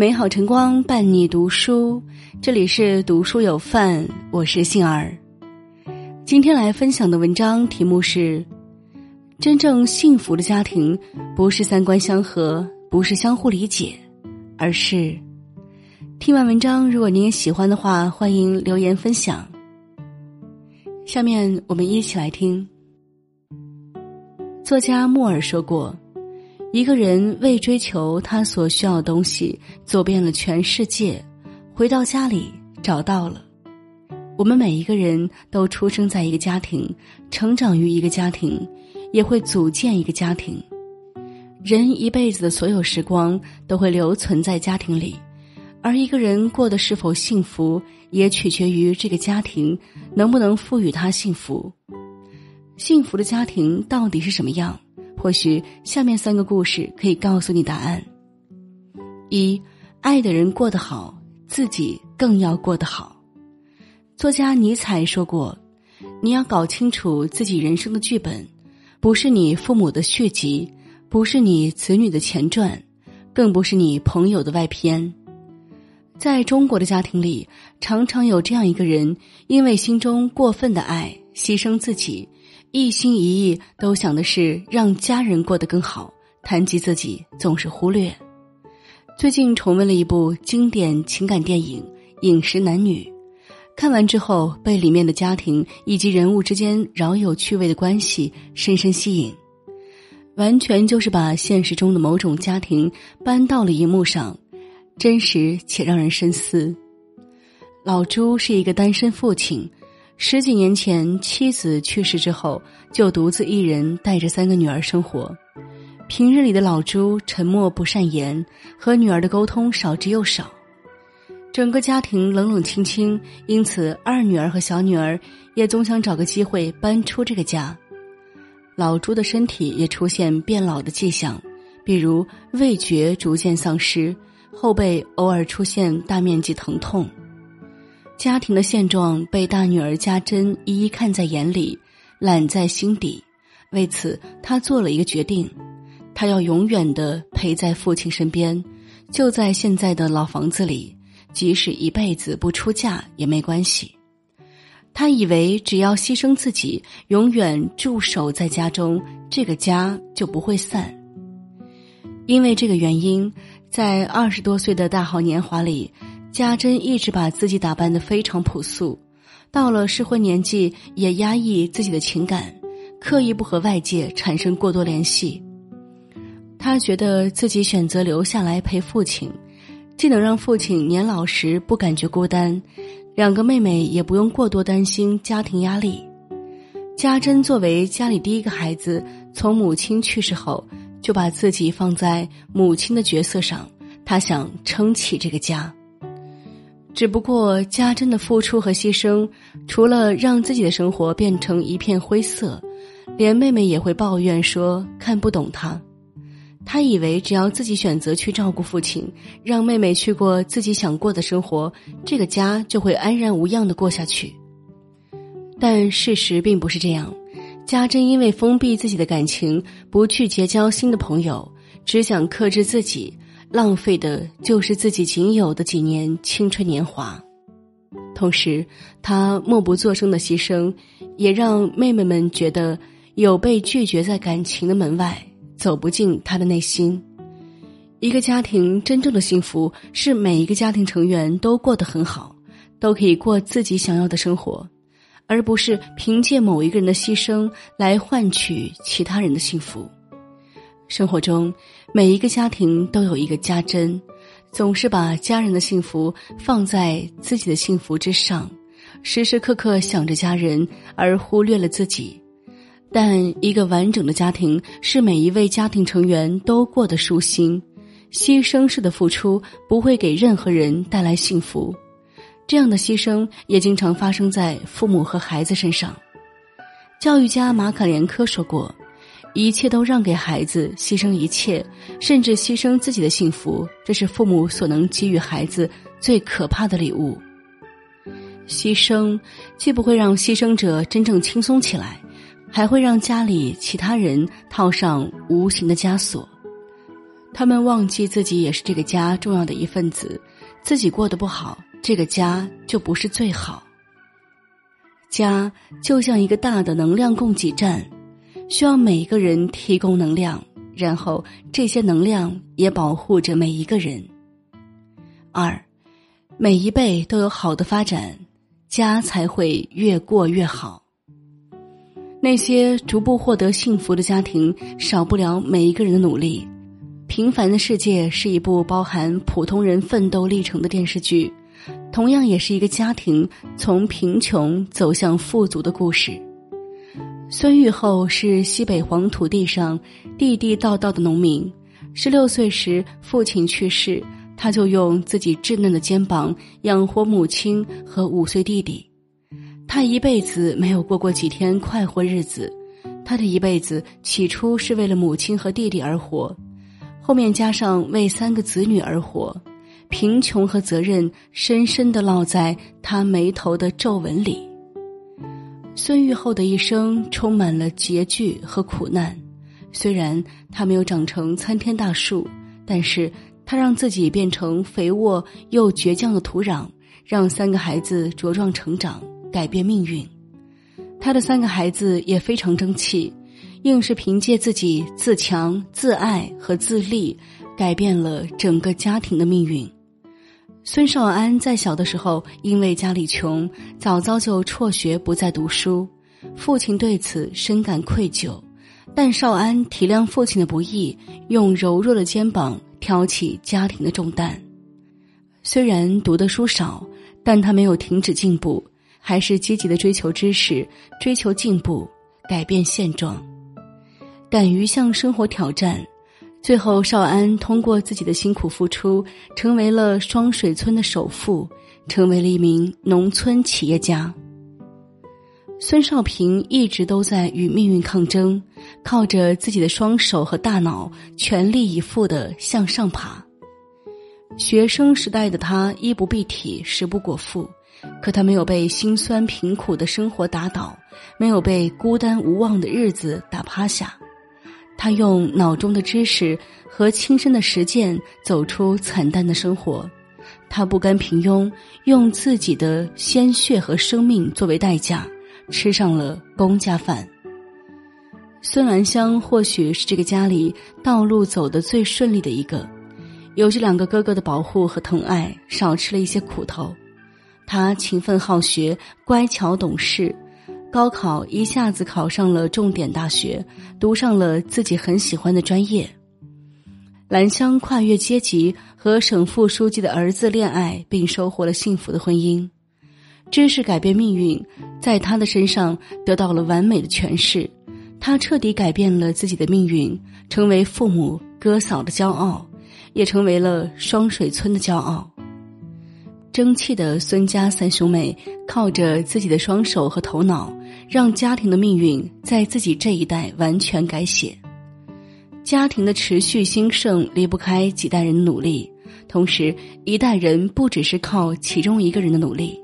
美好晨光伴你读书，这里是读书有范，我是杏儿。今天来分享的文章题目是：真正幸福的家庭，不是三观相合，不是相互理解，而是……听完文章，如果您也喜欢的话，欢迎留言分享。下面我们一起来听。作家莫尔说过。一个人为追求他所需要的东西，走遍了全世界，回到家里找到了。我们每一个人都出生在一个家庭，成长于一个家庭，也会组建一个家庭。人一辈子的所有时光都会留存在家庭里，而一个人过得是否幸福，也取决于这个家庭能不能赋予他幸福。幸福的家庭到底是什么样？或许下面三个故事可以告诉你答案：一，爱的人过得好，自己更要过得好。作家尼采说过：“你要搞清楚自己人生的剧本，不是你父母的续集，不是你子女的前传，更不是你朋友的外篇。”在中国的家庭里，常常有这样一个人，因为心中过分的爱，牺牲自己。一心一意都想的是让家人过得更好，谈及自己总是忽略。最近重温了一部经典情感电影《饮食男女》，看完之后被里面的家庭以及人物之间饶有趣味的关系深深吸引，完全就是把现实中的某种家庭搬到了荧幕上，真实且让人深思。老朱是一个单身父亲。十几年前，妻子去世之后，就独自一人带着三个女儿生活。平日里的老朱沉默不善言，和女儿的沟通少之又少，整个家庭冷冷清清。因此，二女儿和小女儿也总想找个机会搬出这个家。老朱的身体也出现变老的迹象，比如味觉逐渐丧失，后背偶尔出现大面积疼痛。家庭的现状被大女儿家珍一一看在眼里，揽在心底。为此，她做了一个决定：她要永远的陪在父亲身边，就在现在的老房子里，即使一辈子不出嫁也没关系。她以为只要牺牲自己，永远驻守在家中，这个家就不会散。因为这个原因，在二十多岁的大好年华里。家珍一直把自己打扮的非常朴素，到了适婚年纪也压抑自己的情感，刻意不和外界产生过多联系。他觉得自己选择留下来陪父亲，既能让父亲年老时不感觉孤单，两个妹妹也不用过多担心家庭压力。家珍作为家里第一个孩子，从母亲去世后就把自己放在母亲的角色上，她想撑起这个家。只不过家珍的付出和牺牲，除了让自己的生活变成一片灰色，连妹妹也会抱怨说看不懂他。他以为只要自己选择去照顾父亲，让妹妹去过自己想过的生活，这个家就会安然无恙的过下去。但事实并不是这样，家珍因为封闭自己的感情，不去结交新的朋友，只想克制自己。浪费的就是自己仅有的几年青春年华，同时，他默不作声的牺牲，也让妹妹们觉得有被拒绝在感情的门外，走不进他的内心。一个家庭真正的幸福，是每一个家庭成员都过得很好，都可以过自己想要的生活，而不是凭借某一个人的牺牲来换取其他人的幸福。生活中，每一个家庭都有一个家珍，总是把家人的幸福放在自己的幸福之上，时时刻刻想着家人，而忽略了自己。但一个完整的家庭是每一位家庭成员都过得舒心，牺牲式的付出不会给任何人带来幸福。这样的牺牲也经常发生在父母和孩子身上。教育家马卡连科说过。一切都让给孩子，牺牲一切，甚至牺牲自己的幸福，这是父母所能给予孩子最可怕的礼物。牺牲既不会让牺牲者真正轻松起来，还会让家里其他人套上无形的枷锁。他们忘记自己也是这个家重要的一份子，自己过得不好，这个家就不是最好。家就像一个大的能量供给站，需要每一个人提供能量，然后这些能量也保护着每一个人。二，每一辈都有好的发展，家才会越过越好。那些逐步获得幸福的家庭，少不了每一个人的努力。《平凡的世界》是一部包含普通人奋斗历程的电视剧，同样也是一个家庭从贫穷走向富足的故事。孙玉厚是西北黄土地上地地道道的农民。十六岁时，父亲去世，他就用自己稚嫩的肩膀养活母亲和五岁弟弟。他一辈子没有过过几天快活日子，他的一辈子起初是为了母亲和弟弟而活。后面加上为三个子女而活，贫穷和责任深深的烙在他眉头的皱纹里。孙玉厚的一生充满了拮据和苦难，虽然他没有长成参天大树，但是他让自己变成肥沃又倔强的土壤，让三个孩子茁壮成长，改变命运。他的三个孩子也非常争气。硬是凭借自己自强、自爱和自立，改变了整个家庭的命运。孙少安在小的时候，因为家里穷，早早就辍学不再读书，父亲对此深感愧疚。但少安体谅父亲的不易，用柔弱的肩膀挑起家庭的重担。虽然读的书少，但他没有停止进步，还是积极的追求知识，追求进步，改变现状。敢于向生活挑战，最后少安通过自己的辛苦付出，成为了双水村的首富，成为了一名农村企业家。孙少平一直都在与命运抗争，靠着自己的双手和大脑，全力以赴的向上爬。学生时代的他衣不蔽体，食不果腹，可他没有被辛酸贫苦的生活打倒，没有被孤单无望的日子打趴下。他用脑中的知识和亲身的实践走出惨淡的生活，他不甘平庸，用自己的鲜血和生命作为代价，吃上了公家饭。孙兰香或许是这个家里道路走得最顺利的一个，有着两个哥哥的保护和疼爱，少吃了一些苦头。他勤奋好学，乖巧懂事。高考一下子考上了重点大学，读上了自己很喜欢的专业。兰香跨越阶级，和省副书记的儿子恋爱，并收获了幸福的婚姻。知识改变命运，在他的身上得到了完美的诠释。他彻底改变了自己的命运，成为父母哥嫂的骄傲，也成为了双水村的骄傲。争气的孙家三兄妹靠着自己的双手和头脑，让家庭的命运在自己这一代完全改写。家庭的持续兴盛离不开几代人的努力，同时一代人不只是靠其中一个人的努力，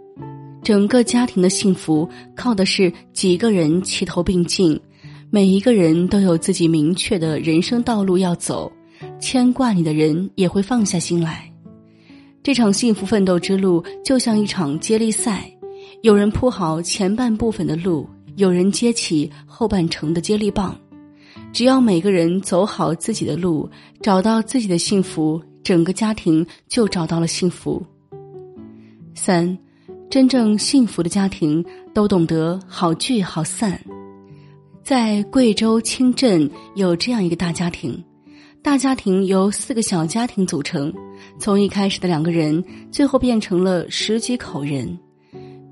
整个家庭的幸福靠的是几个人齐头并进，每一个人都有自己明确的人生道路要走，牵挂你的人也会放下心来。这场幸福奋斗之路就像一场接力赛，有人铺好前半部分的路，有人接起后半程的接力棒。只要每个人走好自己的路，找到自己的幸福，整个家庭就找到了幸福。三，真正幸福的家庭都懂得好聚好散。在贵州清镇有这样一个大家庭。大家庭由四个小家庭组成，从一开始的两个人，最后变成了十几口人。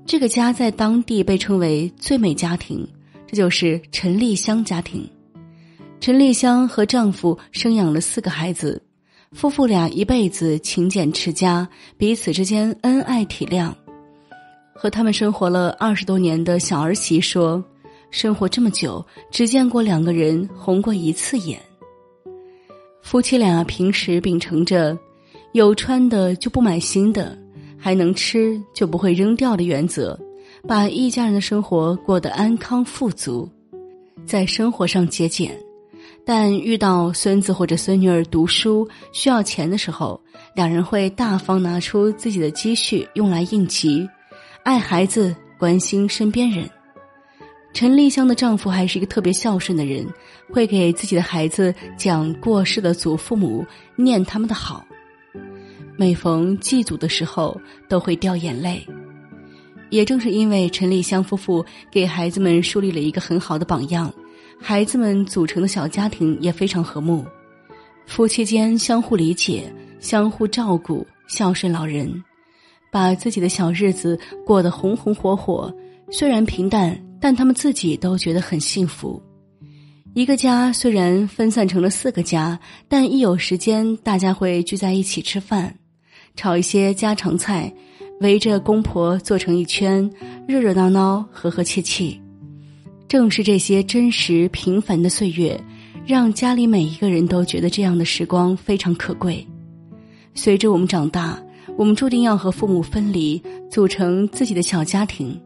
这个家在当地被称为最美家庭，这就是陈丽香家庭。陈丽香和丈夫生养了四个孩子，夫妇俩一辈子勤俭持家，彼此之间恩爱体谅。和他们生活了二十多年的小儿媳说：“生活这么久，只见过两个人红过一次眼。”夫妻俩平时秉承着“有穿的就不买新的，还能吃就不会扔掉”的原则，把一家人的生活过得安康富足。在生活上节俭，但遇到孙子或者孙女儿读书需要钱的时候，两人会大方拿出自己的积蓄用来应急，爱孩子，关心身边人。陈丽香的丈夫还是一个特别孝顺的人，会给自己的孩子讲过世的祖父母，念他们的好。每逢祭祖的时候，都会掉眼泪。也正是因为陈丽香夫妇给孩子们树立了一个很好的榜样，孩子们组成的小家庭也非常和睦，夫妻间相互理解、相互照顾、孝顺老人，把自己的小日子过得红红火火。虽然平淡。但他们自己都觉得很幸福。一个家虽然分散成了四个家，但一有时间，大家会聚在一起吃饭，炒一些家常菜，围着公婆坐成一圈，热热闹闹，和和气气。正是这些真实平凡的岁月，让家里每一个人都觉得这样的时光非常可贵。随着我们长大，我们注定要和父母分离，组成自己的小家庭。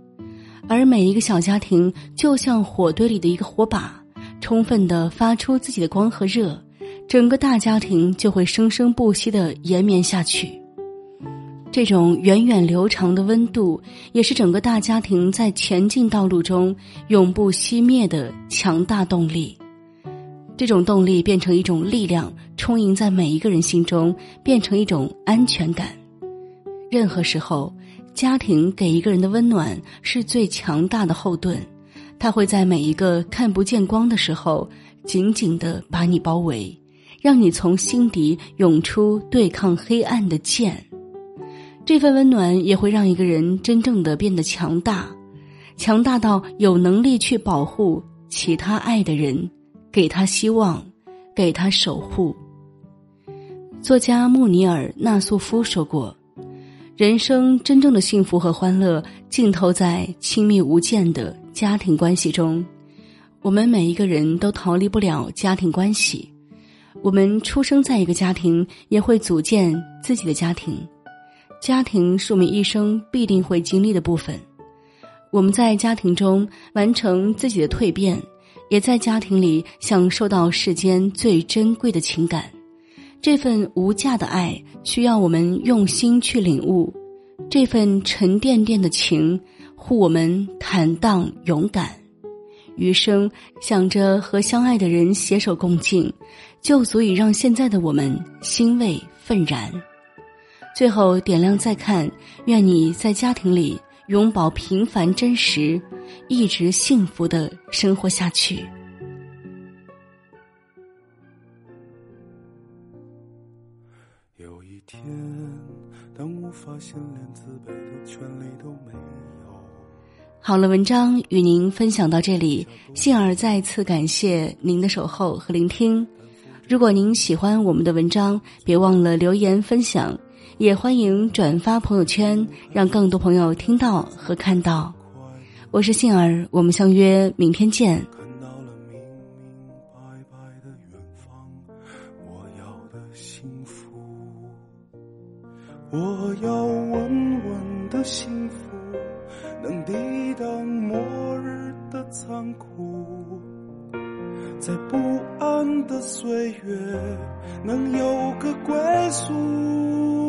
而每一个小家庭就像火堆里的一个火把，充分的发出自己的光和热，整个大家庭就会生生不息的延绵下去。这种源远流长的温度，也是整个大家庭在前进道路中永不熄灭的强大动力。这种动力变成一种力量，充盈在每一个人心中，变成一种安全感。任何时候。家庭给一个人的温暖是最强大的后盾，它会在每一个看不见光的时候，紧紧的把你包围，让你从心底涌出对抗黑暗的剑。这份温暖也会让一个人真正的变得强大，强大到有能力去保护其他爱的人，给他希望，给他守护。作家穆尼尔·纳素夫说过。人生真正的幸福和欢乐，浸透在亲密无间的家庭关系中。我们每一个人都逃离不了家庭关系。我们出生在一个家庭，也会组建自己的家庭。家庭是我们一生必定会经历的部分。我们在家庭中完成自己的蜕变，也在家庭里享受到世间最珍贵的情感。这份无价的爱，需要我们用心去领悟；这份沉甸甸的情，护我们坦荡勇敢。余生想着和相爱的人携手共进，就足以让现在的我们欣慰愤然。最后点亮再看，愿你在家庭里永葆平凡真实，一直幸福的生活下去。有一天，当我发现连自卑的权利都没有。好了，文章与您分享到这里，幸儿再次感谢您的守候和聆听。如果您喜欢我们的文章，别忘了留言分享，也欢迎转发朋友圈，让更多朋友听到和看到。我是杏儿，我们相约明天见。我要稳稳的幸福，能抵挡末日的残酷，在不安的岁月能有个归宿。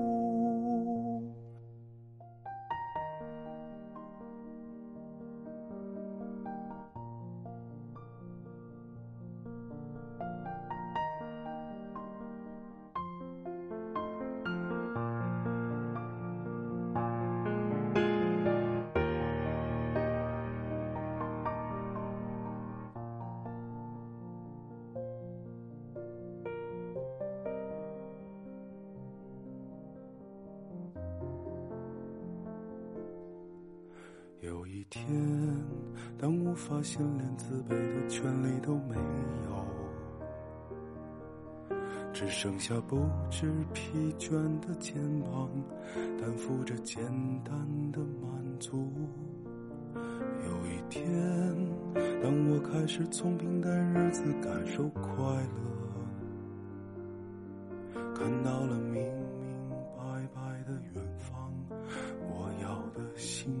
有一天，当我发现连自卑的权利都没有，只剩下不知疲倦的肩膀，担负着简单的满足。有一天。当我开始从平淡日子感受快乐，看到了明明白白的远方，我要的幸，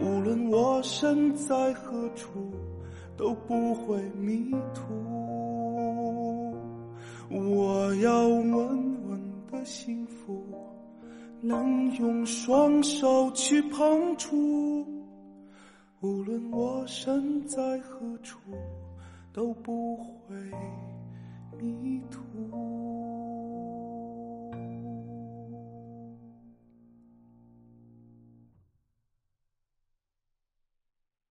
无论我身在何处，都不会迷途。我要稳稳。的幸福，能用双手去碰触。无论我身在何处，都不会迷途。